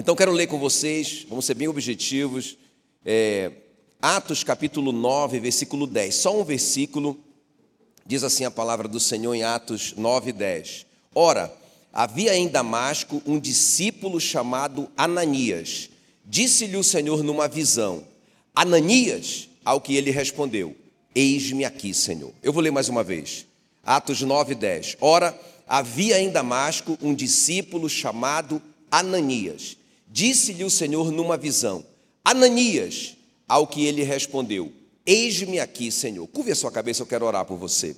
Então quero ler com vocês, vamos ser bem objetivos, é, Atos capítulo 9, versículo 10. Só um versículo, diz assim a palavra do Senhor em Atos 9, 10. Ora, havia em Damasco um discípulo chamado Ananias. Disse-lhe o Senhor numa visão: Ananias, ao que ele respondeu: Eis-me aqui, Senhor. Eu vou ler mais uma vez. Atos 9, 10. Ora, havia em Damasco um discípulo chamado Ananias. Disse-lhe o Senhor numa visão: Ananias, ao que ele respondeu: Eis-me aqui, Senhor. Curve a sua cabeça, eu quero orar por você.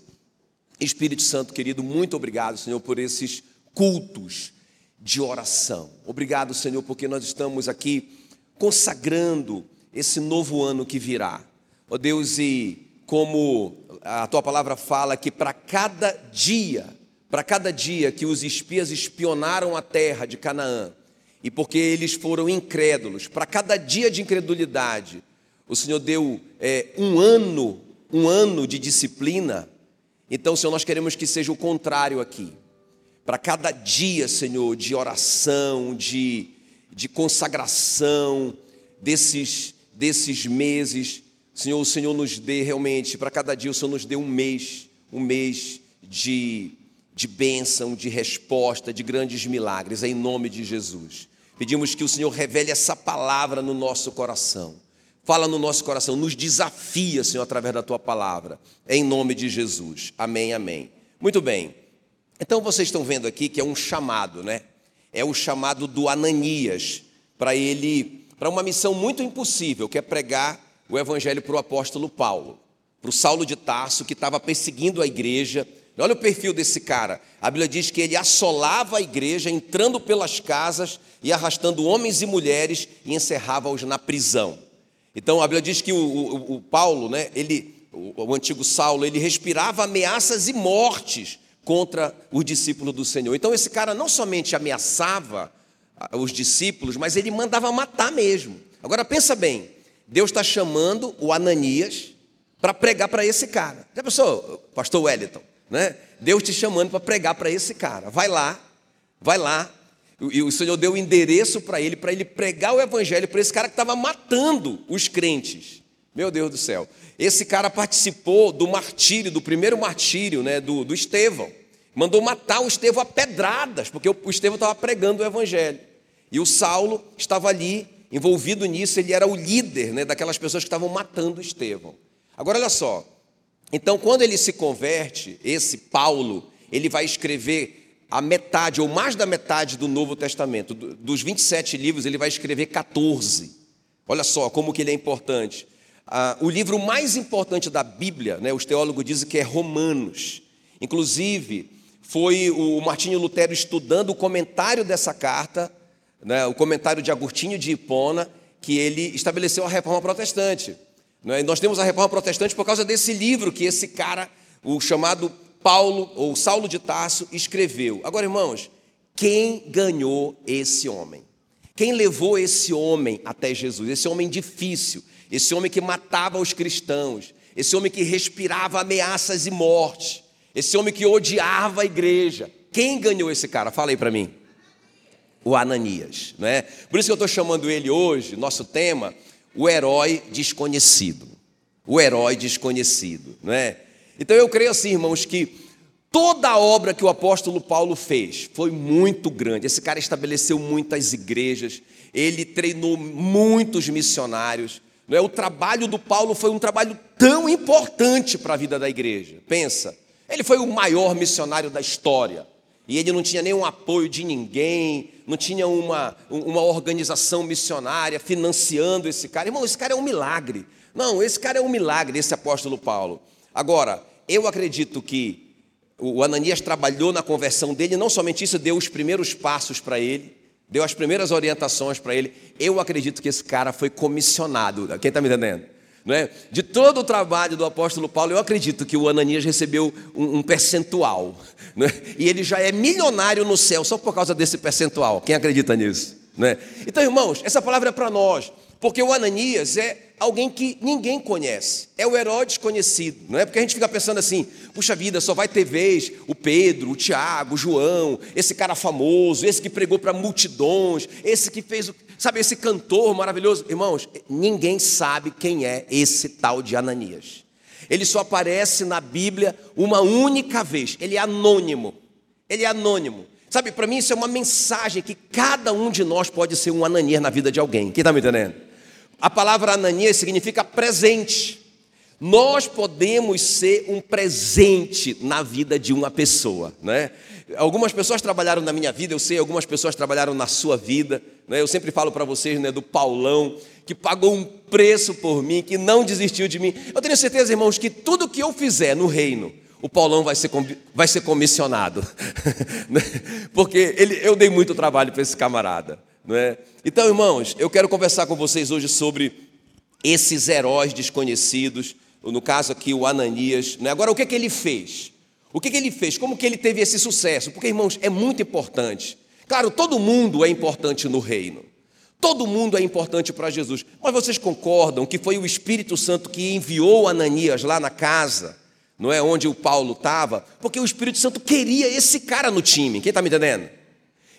Espírito Santo querido, muito obrigado, Senhor, por esses cultos de oração. Obrigado, Senhor, porque nós estamos aqui consagrando esse novo ano que virá. Ó oh Deus, e como a tua palavra fala que para cada dia, para cada dia que os espias espionaram a terra de Canaã, e porque eles foram incrédulos, para cada dia de incredulidade, o Senhor deu é, um ano, um ano de disciplina. Então, Senhor, nós queremos que seja o contrário aqui. Para cada dia, Senhor, de oração, de, de consagração desses, desses meses, Senhor, o Senhor nos dê realmente, para cada dia o Senhor nos dê um mês, um mês de, de bênção, de resposta, de grandes milagres, em nome de Jesus. Pedimos que o Senhor revele essa palavra no nosso coração. Fala no nosso coração, nos desafia, Senhor, através da tua palavra, em nome de Jesus. Amém, amém. Muito bem. Então vocês estão vendo aqui que é um chamado, né? É o chamado do Ananias para ele, para uma missão muito impossível, que é pregar o evangelho para o apóstolo Paulo, para o Saulo de Tarso, que estava perseguindo a igreja. Olha o perfil desse cara. A Bíblia diz que ele assolava a igreja, entrando pelas casas e arrastando homens e mulheres e encerrava-os na prisão. Então a Bíblia diz que o, o, o Paulo, né, ele, o, o antigo Saulo, ele respirava ameaças e mortes contra os discípulos do Senhor. Então esse cara não somente ameaçava ah, os discípulos, mas ele mandava matar mesmo. Agora pensa bem, Deus está chamando o Ananias para pregar para esse cara. Já pensou, pastor Wellington, né? Deus te chamando para pregar para esse cara. Vai lá, vai lá. E o Senhor deu o endereço para ele, para ele pregar o evangelho para esse cara que estava matando os crentes. Meu Deus do céu. Esse cara participou do martírio, do primeiro martírio né, do, do Estevão. Mandou matar o Estevão a pedradas, porque o Estevão estava pregando o evangelho. E o Saulo estava ali envolvido nisso, ele era o líder né, daquelas pessoas que estavam matando Estevão. Agora, olha só. Então, quando ele se converte, esse Paulo, ele vai escrever a metade, ou mais da metade do Novo Testamento. Dos 27 livros, ele vai escrever 14. Olha só como que ele é importante. Ah, o livro mais importante da Bíblia, né, os teólogos dizem que é Romanos. Inclusive, foi o Martinho Lutero estudando o comentário dessa carta, né, o comentário de Agostinho de Hipona, que ele estabeleceu a reforma protestante. E nós temos a reforma protestante por causa desse livro que esse cara, o chamado Paulo, ou Saulo de Tarso, escreveu. Agora, irmãos, quem ganhou esse homem? Quem levou esse homem até Jesus? Esse homem difícil, esse homem que matava os cristãos, esse homem que respirava ameaças e morte, esse homem que odiava a igreja. Quem ganhou esse cara? Fala aí para mim o Ananias. Não é? Por isso que eu estou chamando ele hoje, nosso tema, o herói desconhecido. O herói desconhecido. Não é? Então eu creio assim, irmãos, que toda a obra que o apóstolo Paulo fez foi muito grande. Esse cara estabeleceu muitas igrejas, ele treinou muitos missionários. Não é? O trabalho do Paulo foi um trabalho tão importante para a vida da igreja. Pensa, ele foi o maior missionário da história. E ele não tinha nenhum apoio de ninguém, não tinha uma, uma organização missionária financiando esse cara. Irmão, esse cara é um milagre. Não, esse cara é um milagre, esse apóstolo Paulo. Agora, eu acredito que o Ananias trabalhou na conversão dele, não somente isso, deu os primeiros passos para ele, deu as primeiras orientações para ele. Eu acredito que esse cara foi comissionado. Quem está me entendendo? Não é? De todo o trabalho do apóstolo Paulo, eu acredito que o Ananias recebeu um, um percentual. É? E ele já é milionário no céu só por causa desse percentual. Quem acredita nisso? É? Então, irmãos, essa palavra é para nós. Porque o Ananias é alguém que ninguém conhece, é o herói desconhecido, não é? Porque a gente fica pensando assim, puxa vida, só vai ter vez o Pedro, o Tiago, o João, esse cara famoso, esse que pregou para multidões, esse que fez, sabe, esse cantor maravilhoso. Irmãos, ninguém sabe quem é esse tal de Ananias. Ele só aparece na Bíblia uma única vez, ele é anônimo, ele é anônimo. Sabe, para mim isso é uma mensagem que cada um de nós pode ser um Ananias na vida de alguém. Quem está me entendendo? A palavra Ananias significa presente. Nós podemos ser um presente na vida de uma pessoa, né? Algumas pessoas trabalharam na minha vida, eu sei, algumas pessoas trabalharam na sua vida, né? Eu sempre falo para vocês, né, do Paulão, que pagou um preço por mim, que não desistiu de mim. Eu tenho certeza, irmãos, que tudo que eu fizer no reino, o Paulão vai ser, vai ser comissionado, né? porque ele, eu dei muito trabalho para esse camarada. Não é? Então, irmãos, eu quero conversar com vocês hoje sobre esses heróis desconhecidos, no caso aqui o Ananias. Né? Agora, o que, é que ele fez? O que, que ele fez? Como que ele teve esse sucesso? Porque, irmãos, é muito importante. Claro, todo mundo é importante no reino. Todo mundo é importante para Jesus. Mas vocês concordam que foi o Espírito Santo que enviou Ananias lá na casa, não é onde o Paulo estava? Porque o Espírito Santo queria esse cara no time. Quem está me entendendo?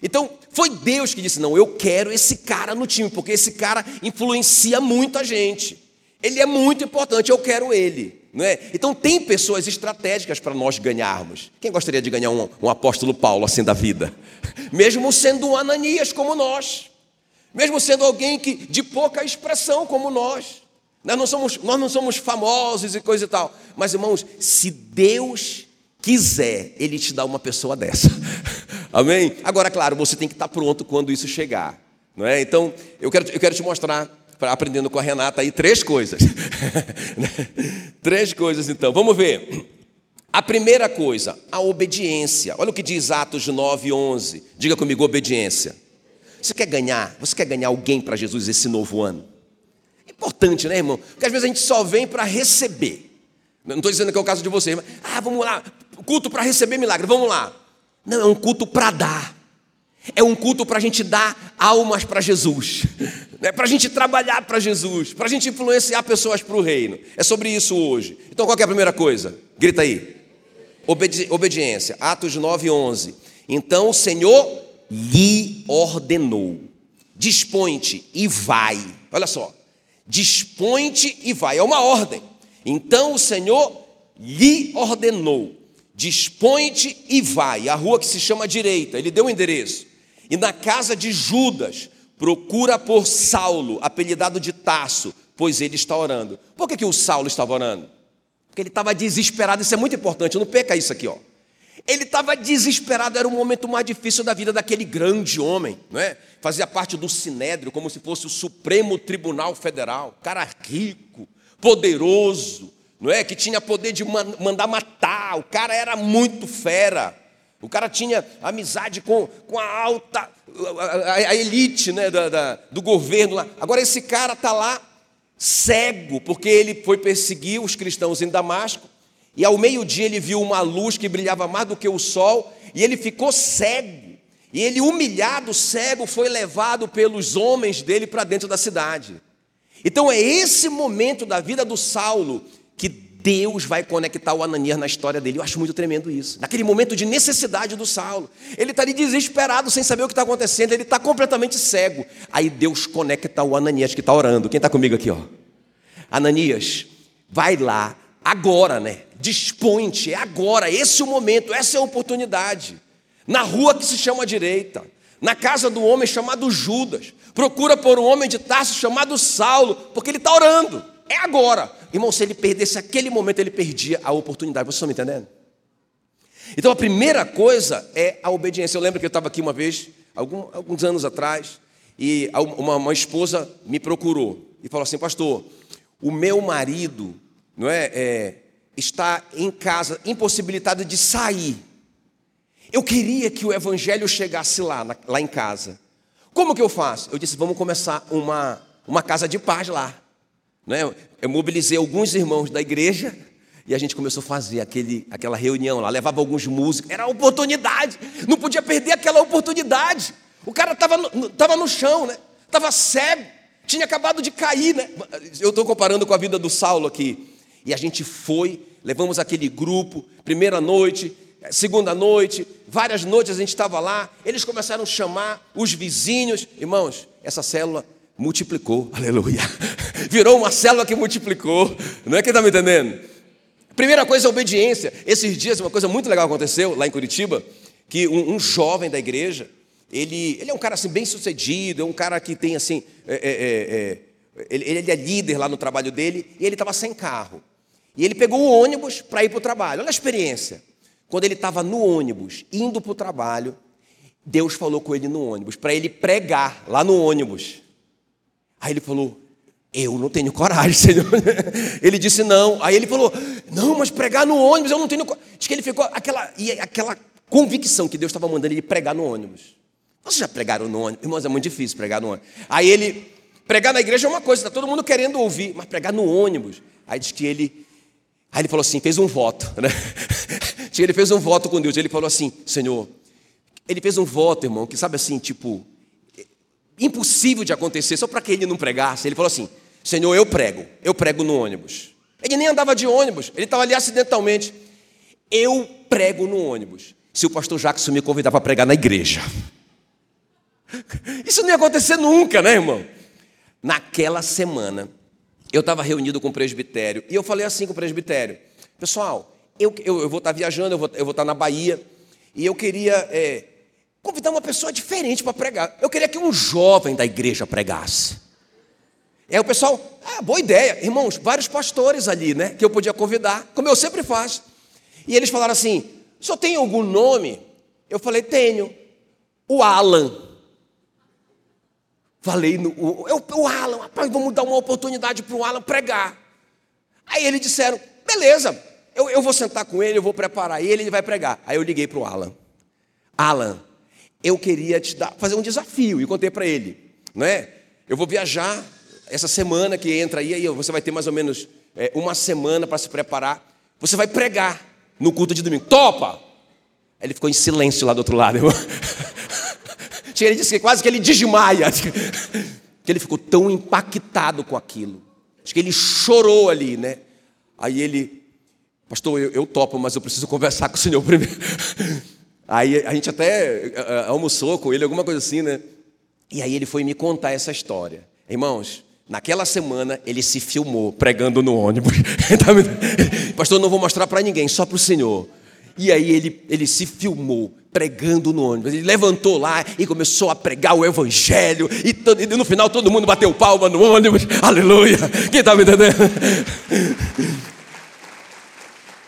Então, foi Deus que disse: Não, eu quero esse cara no time, porque esse cara influencia muito a gente. Ele é muito importante, eu quero ele. Não é? Então, tem pessoas estratégicas para nós ganharmos. Quem gostaria de ganhar um, um apóstolo Paulo assim da vida? Mesmo sendo um Ananias como nós, mesmo sendo alguém que de pouca expressão como nós. Nós não somos, nós não somos famosos e coisa e tal. Mas, irmãos, se Deus quiser, Ele te dá uma pessoa dessa. Amém? Agora, claro, você tem que estar pronto quando isso chegar. Não é? Então, eu quero, eu quero te mostrar, aprendendo com a Renata, aí três coisas. três coisas, então. Vamos ver. A primeira coisa, a obediência. Olha o que diz Atos 9, 11. Diga comigo, obediência. Você quer ganhar? Você quer ganhar alguém para Jesus esse novo ano? É importante, né, irmão? Porque às vezes a gente só vem para receber. Não estou dizendo que é o caso de você, mas, ah, vamos lá, culto para receber milagre, vamos lá. Não, é um culto para dar. É um culto para a gente dar almas para Jesus, é para a gente trabalhar para Jesus, para a gente influenciar pessoas para o reino. É sobre isso hoje. Então qual é a primeira coisa? Grita aí. Obedi obediência. Atos 9, 11. Então o Senhor lhe ordenou: dispõe-te e vai. Olha só. Dispõe-te e vai. É uma ordem. Então o Senhor lhe ordenou: Dispõe-te e vai. A rua que se chama direita, ele deu o um endereço. E na casa de Judas, procura por Saulo, apelidado de Tasso, pois ele está orando. Por que, que o Saulo estava orando? Porque ele estava desesperado, isso é muito importante, não peca isso aqui, ó. Ele estava desesperado, era o momento mais difícil da vida daquele grande homem, não é? Fazia parte do Sinédrio, como se fosse o Supremo Tribunal Federal, cara rico, poderoso, não é? Que tinha poder de mandar matar, o cara era muito fera. O cara tinha amizade com, com a alta, a, a elite né, da, da, do governo lá. Agora esse cara está lá cego, porque ele foi perseguir os cristãos em Damasco, e ao meio-dia ele viu uma luz que brilhava mais do que o sol, e ele ficou cego. E ele, humilhado, cego, foi levado pelos homens dele para dentro da cidade. Então é esse momento da vida do Saulo que Deus vai conectar o Ananias na história dele. Eu acho muito tremendo isso. Naquele momento de necessidade do Saulo, ele está ali desesperado, sem saber o que está acontecendo, ele está completamente cego. Aí Deus conecta o Ananias que está orando. Quem está comigo aqui, ó? Ananias, vai lá, agora, né? Dispõe-te, é agora, esse é o momento, essa é a oportunidade. Na rua que se chama direita, na casa do homem chamado Judas, procura por um homem de Tarso chamado Saulo, porque ele está orando. É agora. Irmão, se ele perdesse aquele momento, ele perdia a oportunidade. Vocês estão me entendendo? Então a primeira coisa é a obediência. Eu lembro que eu estava aqui uma vez, algum, alguns anos atrás, e uma, uma, esposa me procurou e falou assim: Pastor, o meu marido não é, é está em casa, impossibilitado de sair. Eu queria que o evangelho chegasse lá, lá em casa. Como que eu faço? Eu disse: Vamos começar uma, uma casa de paz lá. Né? Eu mobilizei alguns irmãos da igreja e a gente começou a fazer aquele, aquela reunião lá, levava alguns músicos, era oportunidade, não podia perder aquela oportunidade. O cara estava no, tava no chão, né? Estava cego. tinha acabado de cair, né? Eu estou comparando com a vida do Saulo aqui. E a gente foi, levamos aquele grupo, primeira noite, segunda noite, várias noites a gente estava lá. Eles começaram a chamar os vizinhos. Irmãos, essa célula multiplicou, aleluia. Virou uma célula que multiplicou. Não é que está me entendendo? Primeira coisa, a obediência. Esses dias, uma coisa muito legal aconteceu lá em Curitiba, que um, um jovem da igreja, ele, ele é um cara assim bem sucedido, é um cara que tem assim, é, é, é, ele, ele é líder lá no trabalho dele, e ele estava sem carro. E ele pegou o ônibus para ir para o trabalho. Olha a experiência. Quando ele estava no ônibus, indo para o trabalho, Deus falou com ele no ônibus, para ele pregar lá no ônibus. Aí ele falou: Eu não tenho coragem, Senhor. Ele disse não. Aí ele falou: Não, mas pregar no ônibus, eu não tenho coragem. Diz que ele ficou aquela, aquela convicção que Deus estava mandando ele pregar no ônibus. Vocês já pregaram no ônibus? Irmãos, é muito difícil pregar no ônibus. Aí ele, pregar na igreja é uma coisa, está todo mundo querendo ouvir, mas pregar no ônibus. Aí diz que ele, aí ele falou assim, fez um voto, né? ele fez um voto com Deus. Ele falou assim, Senhor, ele fez um voto, irmão, que sabe assim, tipo, impossível de acontecer, só para que ele não pregasse. Ele falou assim, Senhor, eu prego, eu prego no ônibus. Ele nem andava de ônibus, ele estava ali acidentalmente. Eu prego no ônibus. Se o pastor Jackson me convidar para pregar na igreja. Isso não ia acontecer nunca, né, irmão? Naquela semana, eu estava reunido com o presbitério e eu falei assim com o presbitério: Pessoal, eu, eu, eu vou estar tá viajando, eu vou, eu vou estar tá na Bahia e eu queria é, convidar uma pessoa diferente para pregar. Eu queria que um jovem da igreja pregasse. Aí o pessoal, ah, boa ideia, irmãos, vários pastores ali, né, que eu podia convidar, como eu sempre faço. E eles falaram assim: só tem algum nome? Eu falei, tenho. O Alan. Falei, no, o, eu, o Alan, rapaz, vamos dar uma oportunidade para o Alan pregar. Aí eles disseram, beleza, eu, eu vou sentar com ele, eu vou preparar ele, ele vai pregar. Aí eu liguei para o Alan. Alan, eu queria te dar, fazer um desafio, e contei para ele, não é? Eu vou viajar essa semana que entra aí, aí você vai ter mais ou menos é, uma semana para se preparar. Você vai pregar no culto de domingo. Topa! Ele ficou em silêncio lá do outro lado. Ele disse que quase que ele desmaia. Que ele ficou tão impactado com aquilo. Acho que ele chorou ali, né? Aí ele, pastor, eu, eu topo, mas eu preciso conversar com o senhor primeiro. Aí a gente até uh, almoçou com ele, alguma coisa assim, né? E aí ele foi me contar essa história. Irmãos, naquela semana ele se filmou pregando no ônibus. pastor, não vou mostrar para ninguém, só para o senhor. E aí ele, ele se filmou pregando no ônibus. Ele levantou lá e começou a pregar o evangelho. E, todo, e no final todo mundo bateu palma no ônibus. Aleluia! Quem está me entendendo?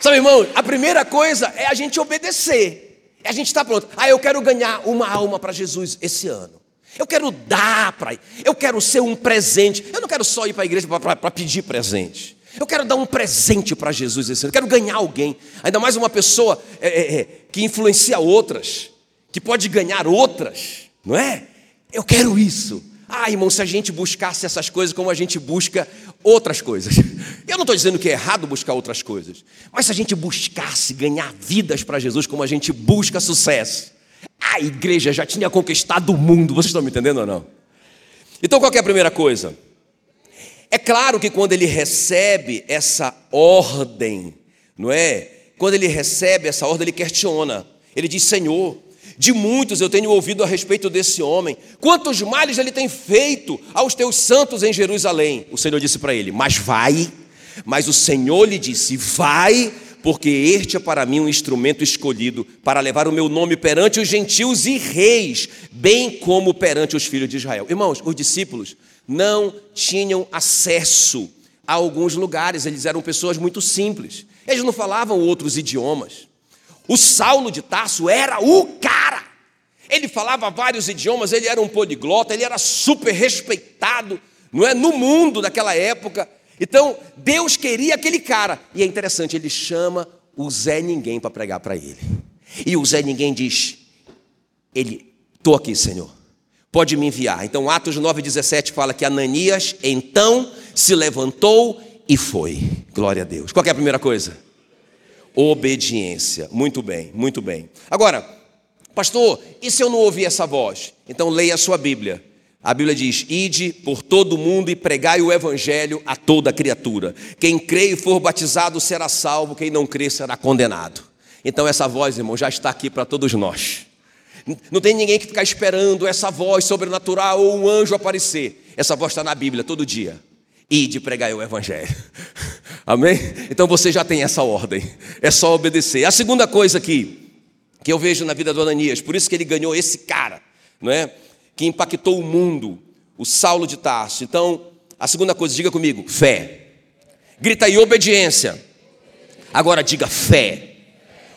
Sabe, irmão, a primeira coisa é a gente obedecer. A gente estar tá pronto. Ah, eu quero ganhar uma alma para Jesus esse ano. Eu quero dar para Eu quero ser um presente. Eu não quero só ir para a igreja para pedir presente. Eu quero dar um presente para Jesus esse ano, eu quero ganhar alguém, ainda mais uma pessoa é, é, é, que influencia outras, que pode ganhar outras, não é? Eu quero isso. Ah, irmão, se a gente buscasse essas coisas como a gente busca outras coisas. Eu não estou dizendo que é errado buscar outras coisas, mas se a gente buscasse ganhar vidas para Jesus como a gente busca sucesso, a igreja já tinha conquistado o mundo. Vocês estão me entendendo ou não? Então, qual é a primeira coisa? É claro que quando ele recebe essa ordem, não é? Quando ele recebe essa ordem, ele questiona. Ele diz: Senhor, de muitos eu tenho ouvido a respeito desse homem. Quantos males ele tem feito aos teus santos em Jerusalém? O Senhor disse para ele: Mas vai. Mas o Senhor lhe disse: Vai, porque este é para mim um instrumento escolhido para levar o meu nome perante os gentios e reis, bem como perante os filhos de Israel. Irmãos, os discípulos não tinham acesso a alguns lugares, eles eram pessoas muito simples, eles não falavam outros idiomas. O Saulo de Tarso era o cara, ele falava vários idiomas, ele era um poliglota, ele era super respeitado, não é, no mundo daquela época. Então, Deus queria aquele cara, e é interessante, ele chama o Zé Ninguém para pregar para ele. E o Zé Ninguém diz: Ele, estou aqui, Senhor pode me enviar. Então, Atos 9,17 fala que Ananias então se levantou e foi. Glória a Deus. Qual é a primeira coisa? Obediência. Muito bem, muito bem. Agora, pastor, e se eu não ouvir essa voz? Então, leia a sua Bíblia. A Bíblia diz: Ide por todo o mundo e pregai o evangelho a toda criatura. Quem crê e for batizado será salvo, quem não crê será condenado. Então, essa voz, irmão, já está aqui para todos nós. Não tem ninguém que ficar esperando essa voz sobrenatural ou um anjo aparecer. Essa voz está na Bíblia todo dia. Ide pregai o evangelho. Amém? Então você já tem essa ordem. É só obedecer. A segunda coisa aqui que eu vejo na vida do Ananias, por isso que ele ganhou esse cara, não é? que impactou o mundo, o Saulo de Tarso. Então, a segunda coisa, diga comigo: fé. Grita aí, obediência. Agora diga fé.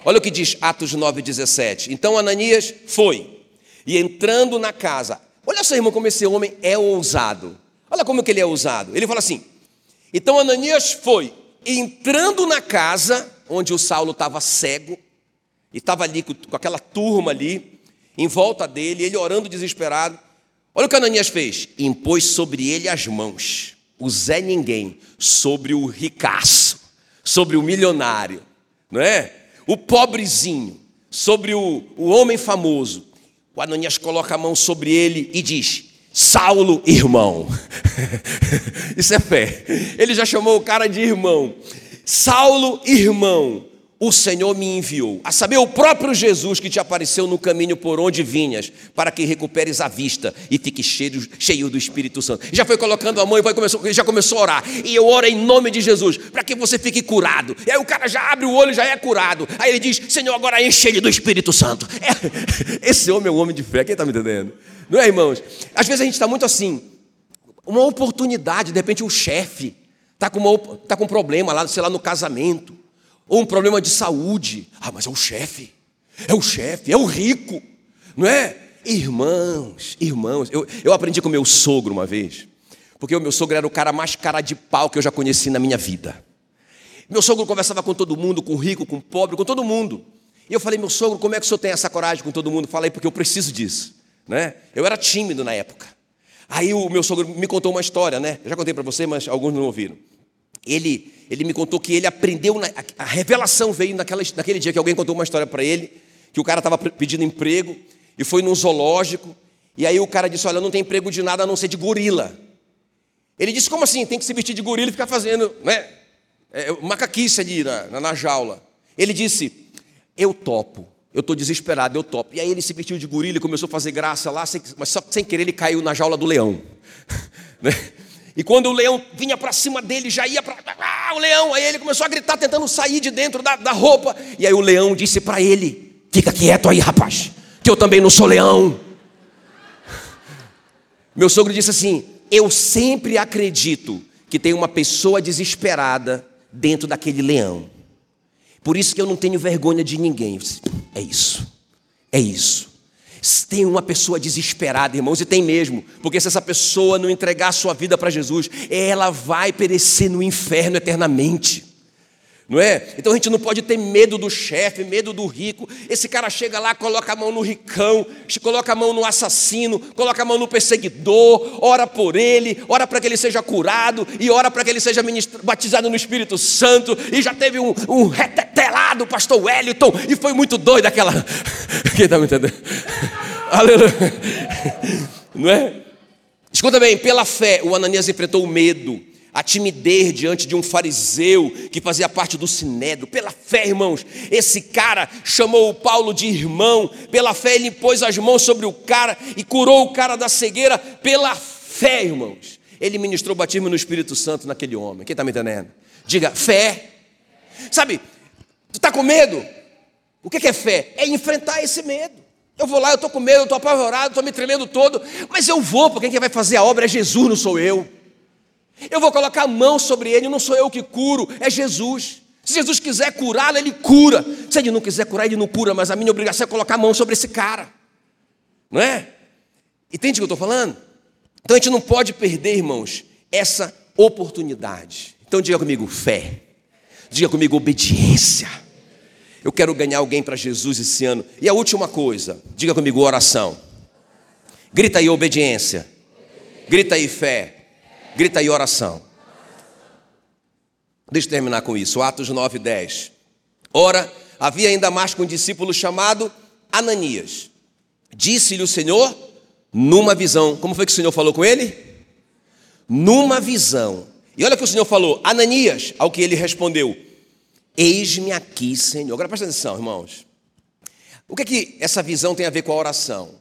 Olha o que diz Atos 9,17. Então Ananias foi, e entrando na casa, olha só, irmão, como esse homem é ousado. Olha como que ele é ousado. Ele fala assim: então Ananias foi, entrando na casa onde o Saulo estava cego, e estava ali com, com aquela turma ali, em volta dele, ele orando desesperado. Olha o que Ananias fez: impôs sobre ele as mãos, o Zé Ninguém, sobre o ricaço, sobre o milionário, não é? O pobrezinho, sobre o, o homem famoso. O Ananias coloca a mão sobre ele e diz: Saulo, irmão. Isso é fé. Ele já chamou o cara de irmão. Saulo, irmão o Senhor me enviou, a saber, o próprio Jesus que te apareceu no caminho por onde vinhas, para que recuperes a vista e fique cheio, cheio do Espírito Santo. Já foi colocando a mão e vai começou, já começou a orar. E eu oro em nome de Jesus, para que você fique curado. E aí o cara já abre o olho, já é curado. Aí ele diz: Senhor, agora enche ele do Espírito Santo. É, esse homem é um homem de fé, quem está me entendendo? Não é, irmãos? Às vezes a gente está muito assim, uma oportunidade, de repente o chefe está com, tá com um problema lá, sei lá, no casamento ou um problema de saúde. Ah, mas é o chefe, é o chefe, é o rico, não é? Irmãos, irmãos, eu, eu aprendi com meu sogro uma vez, porque o meu sogro era o cara mais cara de pau que eu já conheci na minha vida. Meu sogro conversava com todo mundo, com rico, com pobre, com todo mundo. E eu falei, meu sogro, como é que o senhor tem essa coragem com todo mundo? Falei, porque eu preciso disso. Né? Eu era tímido na época. Aí o meu sogro me contou uma história, né? Eu já contei para você, mas alguns não ouviram. Ele, ele me contou que ele aprendeu, na, a revelação veio naquela, naquele dia que alguém contou uma história para ele, que o cara estava pedindo emprego e foi num zoológico, e aí o cara disse: Olha, não tem emprego de nada a não ser de gorila. Ele disse: Como assim? Tem que se vestir de gorila e ficar fazendo né, é, macaquice ali na, na, na jaula. Ele disse: Eu topo. Eu estou desesperado, eu topo. E aí ele se vestiu de gorila e começou a fazer graça lá, mas só sem querer ele caiu na jaula do leão. E quando o leão vinha para cima dele, já ia para. Ah, o leão! Aí ele começou a gritar, tentando sair de dentro da, da roupa. E aí o leão disse para ele: Fica quieto aí, rapaz, que eu também não sou leão. Meu sogro disse assim: Eu sempre acredito que tem uma pessoa desesperada dentro daquele leão. Por isso que eu não tenho vergonha de ninguém. É isso. É isso. Tem uma pessoa desesperada, irmãos, e tem mesmo, porque se essa pessoa não entregar a sua vida para Jesus, ela vai perecer no inferno eternamente. Não é? Então a gente não pode ter medo do chefe, medo do rico. Esse cara chega lá, coloca a mão no ricão, coloca a mão no assassino, coloca a mão no perseguidor, ora por ele, ora para que ele seja curado e ora para que ele seja batizado no Espírito Santo. E já teve um, um retetelado, pastor Wellington, e foi muito doido aquela. Quem está me entendendo? Aleluia. Não é? Escuta bem, pela fé, o Ananias enfrentou o medo a timidez diante de um fariseu que fazia parte do sinédrio. Pela fé, irmãos, esse cara chamou o Paulo de irmão. Pela fé, ele pôs as mãos sobre o cara e curou o cara da cegueira. Pela fé, irmãos, ele ministrou o batismo no Espírito Santo naquele homem. Quem está me entendendo? Diga, fé. Sabe, tu está com medo? O que é fé? É enfrentar esse medo. Eu vou lá, eu estou com medo, eu estou apavorado, estou me tremendo todo, mas eu vou, porque quem vai fazer a obra é Jesus, não sou eu. Eu vou colocar a mão sobre ele, não sou eu que curo, é Jesus. Se Jesus quiser curá-lo, ele cura. Se ele não quiser curar, ele não cura, mas a minha obrigação é colocar a mão sobre esse cara. Não é? Entende o que eu estou falando? Então a gente não pode perder, irmãos, essa oportunidade. Então diga comigo, fé. Diga comigo, obediência. Eu quero ganhar alguém para Jesus esse ano. E a última coisa, diga comigo, oração. Grita aí, obediência. Grita aí, fé. Grita aí oração. Deixa eu terminar com isso. Atos 9, 10. Ora, havia ainda mais com um discípulo chamado Ananias. Disse-lhe o Senhor: Numa visão. Como foi que o Senhor falou com ele? Numa visão. E olha o que o Senhor falou, Ananias, ao que ele respondeu: Eis-me aqui, Senhor. Agora presta atenção, irmãos. O que é que essa visão tem a ver com a oração?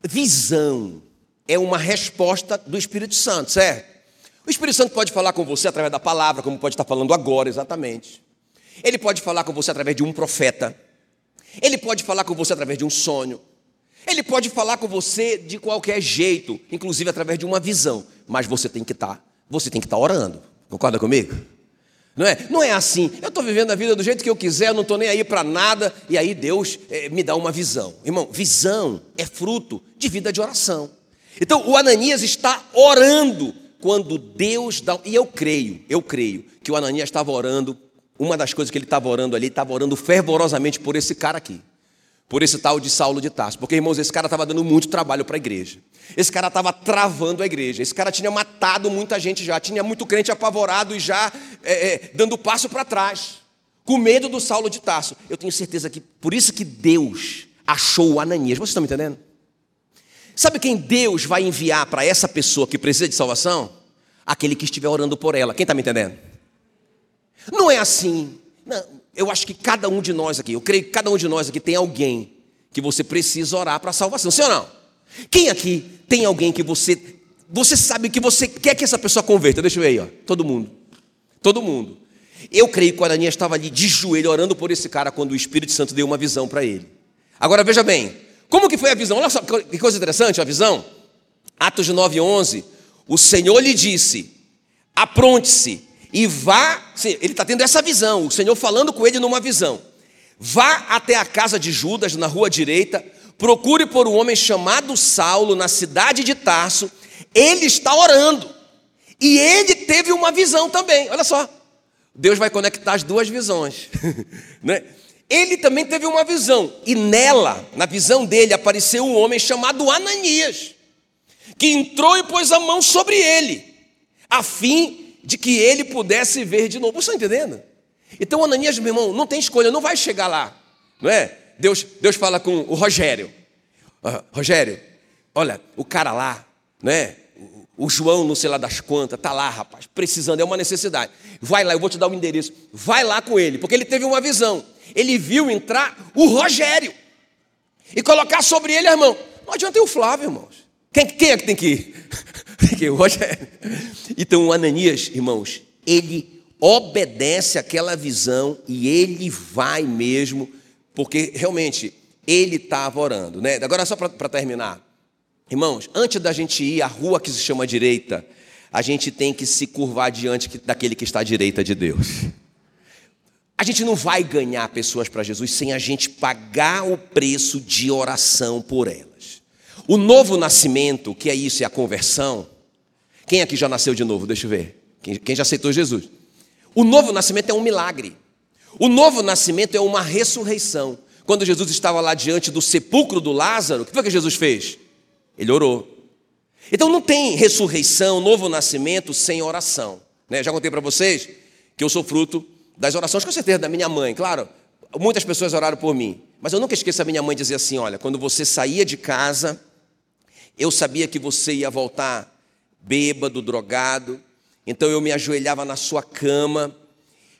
Visão é uma resposta do Espírito Santo, certo? O Espírito Santo pode falar com você através da palavra, como pode estar falando agora, exatamente. Ele pode falar com você através de um profeta. Ele pode falar com você através de um sonho. Ele pode falar com você de qualquer jeito, inclusive através de uma visão. Mas você tem que estar, você tem que estar orando. Concorda comigo? Não é, não é assim, eu estou vivendo a vida do jeito que eu quiser, eu não estou nem aí para nada, e aí Deus é, me dá uma visão. Irmão, visão é fruto de vida de oração. Então o Ananias está orando quando Deus dá. E eu creio, eu creio que o Ananias estava orando, uma das coisas que ele estava orando ali, estava orando fervorosamente por esse cara aqui por esse tal de Saulo de Tarso. Porque, irmãos, esse cara estava dando muito trabalho para a igreja. Esse cara estava travando a igreja. Esse cara tinha matado muita gente já. Tinha muito crente apavorado e já é, é, dando passo para trás. Com medo do Saulo de Tarso. Eu tenho certeza que por isso que Deus achou o Ananias. Vocês estão me entendendo? Sabe quem Deus vai enviar para essa pessoa que precisa de salvação? Aquele que estiver orando por ela. Quem está me entendendo? Não é assim. Não eu acho que cada um de nós aqui, eu creio que cada um de nós aqui tem alguém que você precisa orar para a salvação, sim ou não? Quem aqui tem alguém que você, você sabe que você quer que essa pessoa converta? Deixa eu ver aí, ó. todo mundo, todo mundo. Eu creio que o Ananias estava ali de joelho orando por esse cara quando o Espírito Santo deu uma visão para ele. Agora veja bem, como que foi a visão? Olha só que coisa interessante a visão. Atos de 9, 11. O Senhor lhe disse: apronte-se e vá, ele está tendo essa visão, o Senhor falando com ele numa visão. Vá até a casa de Judas, na rua direita, procure por um homem chamado Saulo, na cidade de Tarso, ele está orando. E ele teve uma visão também, olha só. Deus vai conectar as duas visões. né? Ele também teve uma visão, e nela, na visão dele, apareceu um homem chamado Ananias, que entrou e pôs a mão sobre ele, a fim de que ele pudesse ver de novo. Você está entendendo? Então, Ananias, meu irmão, não tem escolha, não vai chegar lá, não é? Deus, Deus fala com o Rogério: uh, Rogério, olha, o cara lá, não é? O João, não sei lá das quantas, está lá, rapaz, precisando, é uma necessidade. Vai lá, eu vou te dar o um endereço. Vai lá com ele, porque ele teve uma visão. Ele viu entrar o Rogério e colocar sobre ele, irmão. Não adianta ir o Flávio, irmãos. Quem, quem é que tem que ir? Então o Ananias, irmãos, ele obedece aquela visão e ele vai mesmo, porque realmente ele estava orando. Né? Agora, só para terminar, irmãos, antes da gente ir à rua que se chama direita, a gente tem que se curvar diante daquele que está à direita de Deus. A gente não vai ganhar pessoas para Jesus sem a gente pagar o preço de oração por elas. O novo nascimento, que é isso, é a conversão. Quem aqui já nasceu de novo? Deixa eu ver. Quem, quem já aceitou Jesus? O novo nascimento é um milagre. O novo nascimento é uma ressurreição. Quando Jesus estava lá diante do sepulcro do Lázaro, o que foi que Jesus fez? Ele orou. Então não tem ressurreição, novo nascimento sem oração. Né? Já contei para vocês que eu sou fruto das orações, com certeza, da minha mãe. Claro, muitas pessoas oraram por mim. Mas eu nunca esqueço a minha mãe dizer assim: olha, quando você saía de casa, eu sabia que você ia voltar bêbado, drogado, então eu me ajoelhava na sua cama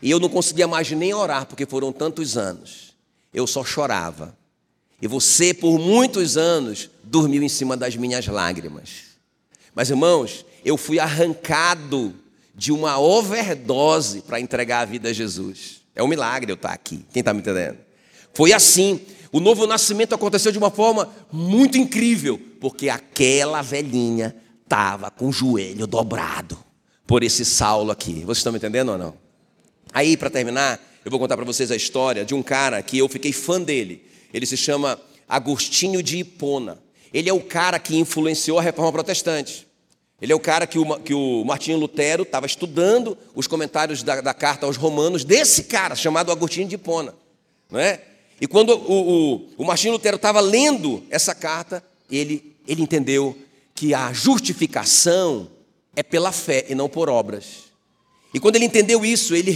e eu não conseguia mais nem orar, porque foram tantos anos. Eu só chorava. E você, por muitos anos, dormiu em cima das minhas lágrimas. Mas, irmãos, eu fui arrancado de uma overdose para entregar a vida a Jesus. É um milagre eu estar aqui. Quem está me entendendo? Foi assim. O novo nascimento aconteceu de uma forma muito incrível, porque aquela velhinha estava com o joelho dobrado por esse Saulo aqui. Vocês estão me entendendo ou não? Aí, para terminar, eu vou contar para vocês a história de um cara que eu fiquei fã dele. Ele se chama Agostinho de Hipona. Ele é o cara que influenciou a reforma protestante. Ele é o cara que o, que o Martinho Lutero estava estudando os comentários da, da, carta aos romanos desse cara, chamado Agostinho de Hipona. Não é? E quando o, o, o Martinho Lutero estava lendo essa carta, ele, ele entendeu que a justificação é pela fé e não por obras. E quando ele entendeu isso, ele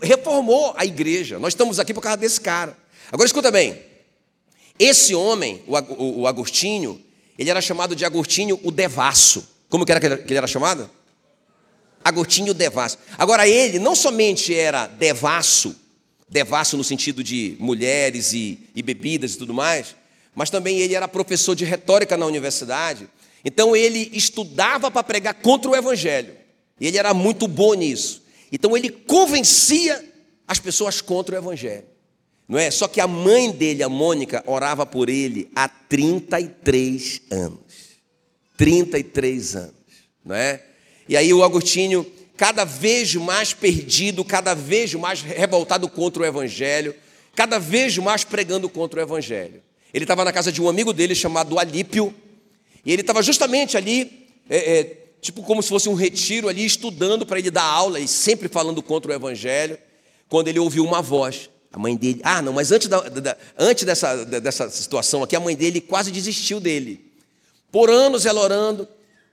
reformou a igreja. Nós estamos aqui por causa desse cara. Agora escuta bem: esse homem, o Agostinho, ele era chamado de Agostinho o Devasso. Como que era que ele era chamado? Agostinho Devasso. Agora, ele não somente era devasso, devasso no sentido de mulheres e, e bebidas e tudo mais, mas também ele era professor de retórica na universidade. Então, ele estudava para pregar contra o evangelho. E ele era muito bom nisso. Então, ele convencia as pessoas contra o evangelho. Não é? Só que a mãe dele, a Mônica, orava por ele há 33 anos. 33 anos, não é? E aí o Agostinho, cada vez mais perdido, cada vez mais revoltado contra o evangelho, cada vez mais pregando contra o evangelho. Ele estava na casa de um amigo dele chamado Alípio, e ele estava justamente ali, é, é, tipo como se fosse um retiro ali, estudando para ele dar aula e sempre falando contra o evangelho, quando ele ouviu uma voz. A mãe dele. Ah, não, mas antes, da, da, antes dessa, dessa situação aqui, a mãe dele quase desistiu dele. Por anos ela orando.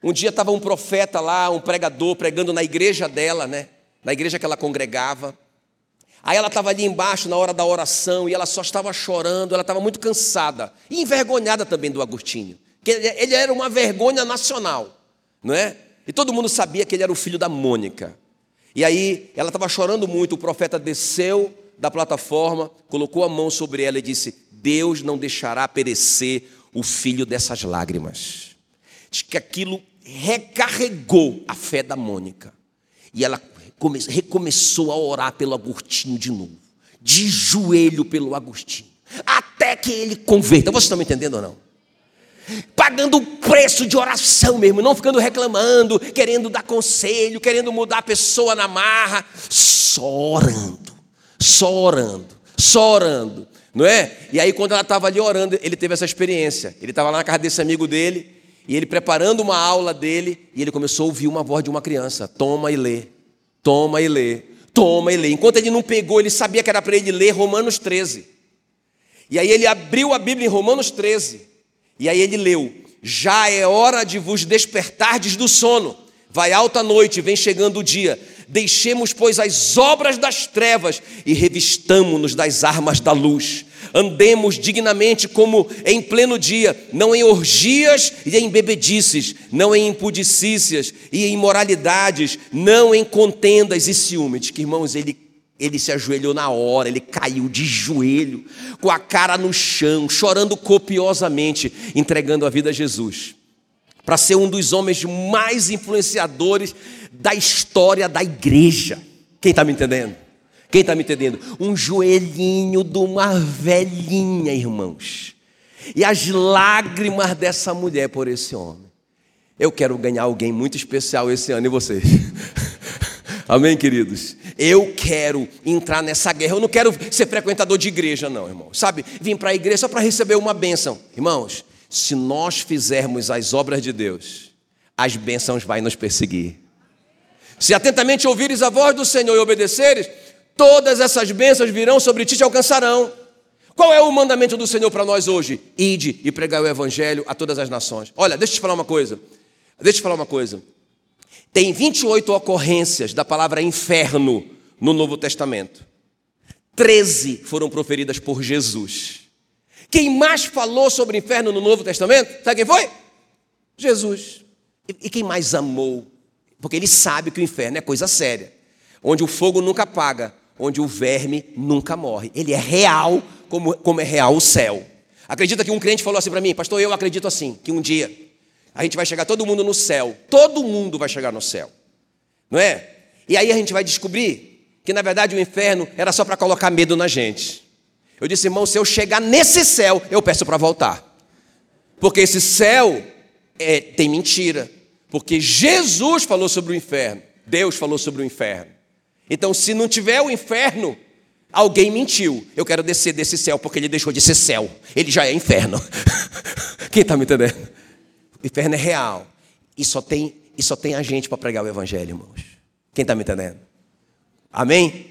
Um dia estava um profeta lá, um pregador, pregando na igreja dela, né? Na igreja que ela congregava. Aí ela estava ali embaixo na hora da oração e ela só estava chorando, ela estava muito cansada e envergonhada também do Agostinho. Que ele era uma vergonha nacional, não é? E todo mundo sabia que ele era o filho da Mônica. E aí ela estava chorando muito, o profeta desceu da plataforma, colocou a mão sobre ela e disse: Deus não deixará perecer o filho dessas lágrimas. Diz que aquilo recarregou a fé da Mônica. E ela recomeçou a orar pelo Agostinho de novo, de joelho pelo Agostinho, até que ele converta. Vocês estão me entendendo ou não? Pagando o preço de oração mesmo, não ficando reclamando, querendo dar conselho, querendo mudar a pessoa na marra, só orando só orando, só orando, não é? E aí, quando ela estava ali orando, ele teve essa experiência. Ele estava lá na casa desse amigo dele, e ele preparando uma aula dele, e ele começou a ouvir uma voz de uma criança: toma e lê, toma e lê, toma e lê. Enquanto ele não pegou, ele sabia que era para ele ler Romanos 13. E aí ele abriu a Bíblia em Romanos 13, e aí ele leu: Já é hora de vos despertardes do sono. Vai alta noite, vem chegando o dia. Deixemos, pois, as obras das trevas e revistamo-nos das armas da luz. Andemos dignamente como em pleno dia, não em orgias e em bebedices, não em impudicícias e em imoralidades, não em contendas e ciúmes. Que irmãos, ele ele se ajoelhou na hora, ele caiu de joelho, com a cara no chão, chorando copiosamente, entregando a vida a Jesus para ser um dos homens mais influenciadores da história da igreja. Quem está me entendendo? Quem está me entendendo? Um joelhinho de uma velhinha, irmãos. E as lágrimas dessa mulher por esse homem. Eu quero ganhar alguém muito especial esse ano, e vocês? Amém, queridos? Eu quero entrar nessa guerra. Eu não quero ser frequentador de igreja, não, irmão. Sabe? Vim para a igreja só para receber uma bênção. Irmãos, se nós fizermos as obras de Deus, as bênçãos vão nos perseguir. Se atentamente ouvires a voz do Senhor e obedeceres, todas essas bênçãos virão sobre ti e te alcançarão. Qual é o mandamento do Senhor para nós hoje? Ide e pregai o evangelho a todas as nações. Olha, deixa eu te falar uma coisa. Deixa eu te falar uma coisa. Tem 28 ocorrências da palavra inferno no Novo Testamento. 13 foram proferidas por Jesus. Quem mais falou sobre o inferno no Novo Testamento? Sabe quem foi? Jesus. E quem mais amou? Porque ele sabe que o inferno é coisa séria, onde o fogo nunca apaga, onde o verme nunca morre. Ele é real, como, como é real o céu. Acredita que um crente falou assim para mim, pastor, eu acredito assim, que um dia a gente vai chegar todo mundo no céu. Todo mundo vai chegar no céu. Não é? E aí a gente vai descobrir que na verdade o inferno era só para colocar medo na gente. Eu disse, irmão, se eu chegar nesse céu, eu peço para voltar. Porque esse céu é, tem mentira. Porque Jesus falou sobre o inferno. Deus falou sobre o inferno. Então, se não tiver o inferno, alguém mentiu. Eu quero descer desse céu porque ele deixou de ser céu. Ele já é inferno. Quem está me entendendo? O inferno é real. E só tem, e só tem a gente para pregar o evangelho, irmãos. Quem está me entendendo? Amém?